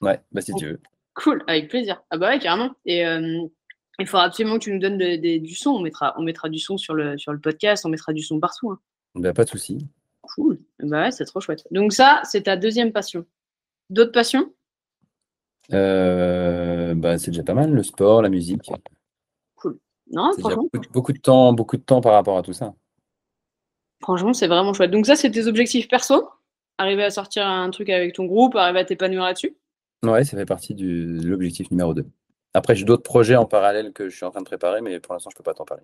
ouais, bah, si tu veux. Cool, avec plaisir. Ah bah ouais, carrément. Et euh, il faudra absolument que tu nous donnes de- du son. On mettra, on mettra du son sur le, sur le podcast, on mettra du son partout. hein. Bah, pas de souci. Cool. Bah ouais, c'est trop chouette. Donc ça, c'est ta deuxième passion. D'autres passions? Euh, bah, c'est déjà pas mal, le sport, la musique. Non, franchement, beaucoup, beaucoup de temps, beaucoup de temps par rapport à tout ça. franchement, c'est vraiment chouette. Donc ça, c'est tes objectifs perso? Arriver à sortir un truc avec ton groupe, arriver à t'épanouir là-dessus? Ouais, ça fait partie de l'objectif numéro 2. Après, j'ai d'autres projets en parallèle que je suis en train de préparer, mais pour l'instant, je peux pas t'en parler.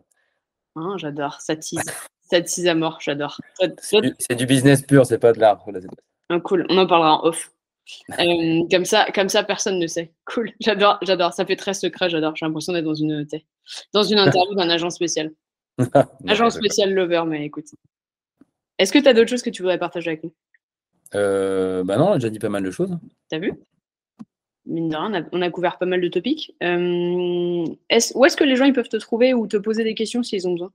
Hein, J'adore, ça tease. ça tease à mort, j'adore. C'est du, business pur, c'est pas de l'art. Ah, cool, on en parlera en off. Euh, comme, ça, comme ça, personne ne sait. Cool, (laughs) j'adore, j'adore. Ça fait très secret, j'adore. J'ai l'impression d'être dans une, dans une interview d'un agent spécial. (laughs) Agent spécial lover, mais écoute. Est-ce que tu as d'autres choses que tu voudrais partager avec nous? Euh, Bah non, on a déjà dit pas mal de choses. T'as vu? Mine de rien, on a, couvert pas mal de topics. Euh, est où est-ce que les gens ils peuvent te trouver ou te poser des questions s'ils ont besoin?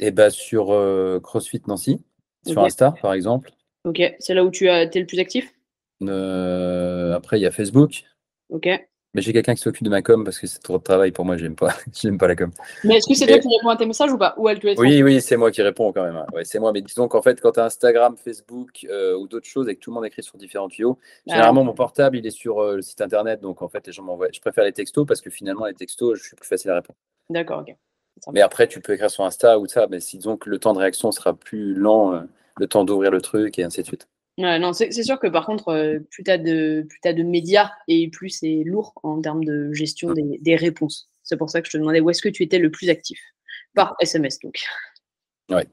Eh bah sur euh, CrossFit Nancy, sur Insta par exemple. Ok, c'est là où tu es le plus actif? Après, il y a Facebook. Ok. Mais j'ai quelqu'un qui s'occupe de ma com parce que c'est trop de travail pour moi, j'aime pas, (laughs) j'aime pas la com. Mais est-ce que c'est toi qui réponds à tes messages ou pas? Ou elle te Oui, oui, c'est moi qui réponds quand même. Hein. Ouais, c'est moi, mais disons qu'en fait, quand tu as Instagram, Facebook euh, ou d'autres choses et que tout le monde écrit sur différents tuyaux, ah. généralement mon portable il est sur euh, le site internet, donc en fait les gens m'envoient. Je préfère les textos parce que finalement les textos, je suis plus facile à répondre. D'accord, ok. Mais après, tu peux écrire sur Insta ou ça, mais si disons que le temps de réaction sera plus lent, euh, le temps d'ouvrir le truc et ainsi de suite non, c'est sûr que par contre, euh, plus tu as, de, plus de médias et plus c'est lourd en termes de gestion des, réponses. C'est pour ça que je te demandais où est-ce que tu étais le plus actif? Par SMS, donc. Ouais.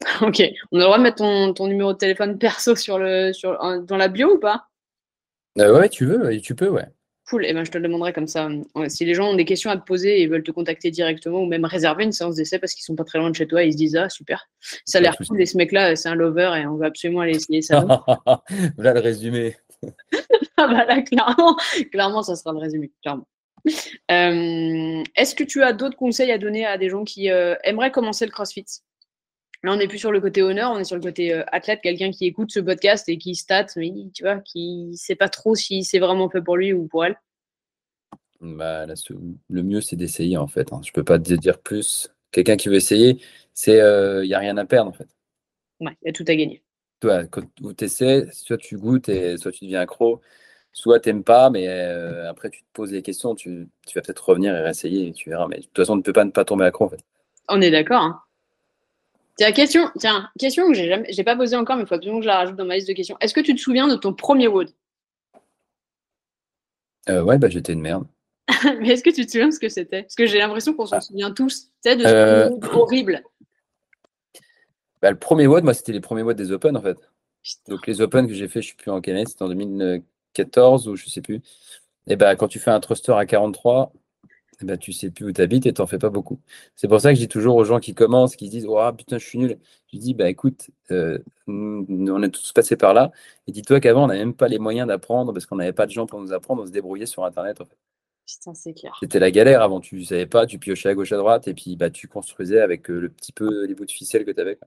(laughs) ok. On a le droit de mettre ton, numéro de téléphone perso sur le, sur, dans la bio ou pas? Euh, Ouais, tu veux, tu peux, ouais. Cool, et eh ben, je te le demanderai comme ça. Si les gens ont des questions à te poser et veulent te contacter directement ou même réserver une séance d'essai parce qu'ils sont pas très loin de chez toi, ils se disent Ah, super, ça a l'air cool, et ce mec-là, c'est un lover et on va absolument aller essayer ça. (laughs) voilà le résumé. (laughs) ah bah là, clairement, clairement, ça sera le résumé, clairement. Euh, est-ce que tu as d'autres conseils à donner à des gens qui euh, aimeraient commencer le CrossFit? Là, on n'est plus sur le côté honneur, on est sur le côté euh, athlète, quelqu'un qui écoute ce podcast et qui stat, mais tu vois, qui ne sait pas trop si c'est vraiment fait pour lui ou pour elle. Bah, le mieux, c'est d'essayer en fait. Hein. Je ne peux pas te dire plus. Quelqu'un qui veut essayer, c'est il euh, n'y a rien à perdre en fait. Ouais, il y a tout à gagner. Toi, quand tu essaies, soit tu goûtes et soit tu deviens accro, soit tu n'aimes pas, mais euh, après tu te poses les questions, tu, vas peut-être revenir et réessayer et tu verras. Mais de toute façon, on ne peut pas ne pas tomber accro en fait. On est d'accord. Hein. Tiens, question, tiens, question que j'ai jamais, j'ai pas posée encore, mais il faut absolument que je la rajoute dans ma liste de questions. Est-ce que tu te souviens de ton premier WOD euh, Ouais, bah j'étais une merde. (laughs) mais est-ce que tu te souviens de ce que c'était? Parce que j'ai l'impression qu'on s'en ah. souvient tous, tu sais, de ce euh... horrible. Bah, le premier WOD, moi, c'était les premiers WOD des Open, en fait. Donc les Open que j'ai fait, je suis plus en quelle c'était en 2014 ou je sais plus. Et bah quand tu fais un thruster à 43, eh ben, tu sais plus où tu habites et tu n'en fais pas beaucoup. C'est pour ça que je dis toujours aux gens qui commencent, qui se disent oh, putain, je suis nul. Je dis bah écoute, euh, on est tous passés par là. Et dis-toi qu'avant, on n'avait même pas les moyens d'apprendre parce qu'on n'avait pas de gens pour nous apprendre. On se débrouillait sur Internet. En fait. Putain, c'est clair. C'était la galère avant. Tu ne savais pas, tu piochais à gauche, à droite et puis bah, tu construisais avec euh, le petit peu, les bouts de ficelle que tu avais.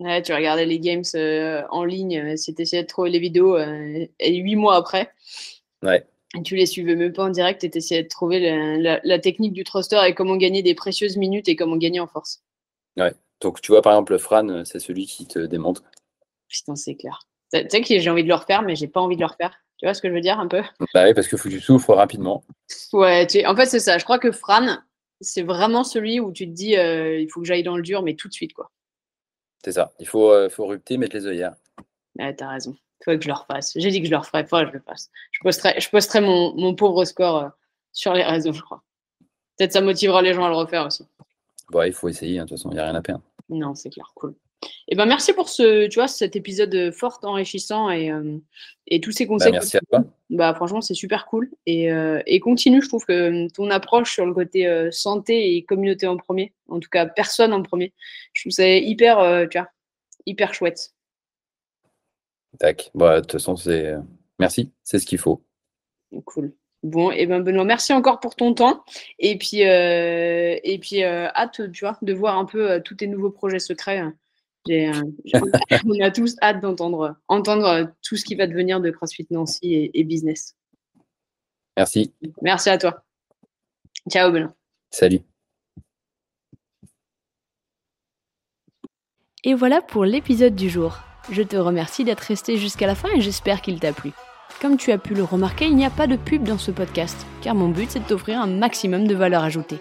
Ouais, tu regardais les games euh, en ligne, si tu essayais de trouver les vidéos, et huit mois après. Ouais tu les suivais même pas en direct et tu essayais de trouver la, technique du thruster et comment gagner des précieuses minutes et comment gagner en force. Ouais. Donc, tu vois, par exemple, le Fran, c'est celui qui te démontre. Putain, c'est clair. Tu sais que j'ai envie de le refaire, mais j'ai pas envie de le refaire. Tu vois ce que je veux dire un peu? Bah oui, parce que faut que tu souffres rapidement. Ouais, tu... en fait, c'est ça. Je crois que Fran, c'est vraiment celui où tu te dis, euh, il faut que j'aille dans le dur, mais tout de suite, quoi. C'est ça. Il faut, euh, faut rupter, mettre les œillères. Ouais, t'as raison faut que je le refasse. J'ai dit que je le referais, pas, je le fasse. Je posterai, je posterai mon, mon pauvre score euh, sur les réseaux, je crois. Peut-être ça motivera les gens à le refaire aussi. Bon, il faut essayer, hein, de toute façon, il n'y a rien à perdre. Non, c'est clair, cool. Et eh ben merci pour ce, tu vois, cet épisode fort, enrichissant et, euh, et tous ces conseils. Bah, merci à toi. Bah, franchement, c'est super cool. Et, euh, et, continue, je trouve que ton approche sur le côté santé et communauté en premier, en tout cas personne en premier, je trouve ça hyper, tu vois, hyper chouette. Tac. Bah, de toute façon, c'est. Merci, c'est ce qu'il faut. Cool. Bon, et eh ben Benoît, merci encore pour ton temps. Et puis, euh, et puis euh, hâte, tu vois, de voir un peu euh, tous tes nouveaux projets secrets. (laughs) (laughs) on a tous hâte d'entendre entendre tout ce qui va devenir de CrossFit Nancy et, et business. Merci. Merci à toi. Ciao Benoît. Salut. Et voilà pour l'épisode du jour. Je te remercie d'être resté jusqu'à la fin et j'espère qu'il t'a plu. Comme tu as pu le remarquer, il n'y a pas de pub dans ce podcast, car mon but c'est de t'offrir un maximum de valeur ajoutée.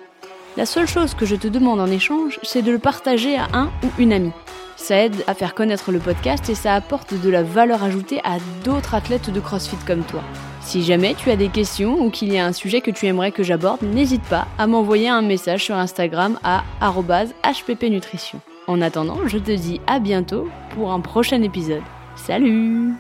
La seule chose que je te demande en échange, c'est de le partager à un ou une amie. Ça aide à faire connaître le podcast et ça apporte de la valeur ajoutée à d'autres athlètes de CrossFit comme toi. Si jamais tu as des questions ou qu'il y a un sujet que tu aimerais que j'aborde, n'hésite pas à m'envoyer un message sur Instagram à hppnutrition. En attendant, je te dis à bientôt pour un prochain épisode. Salut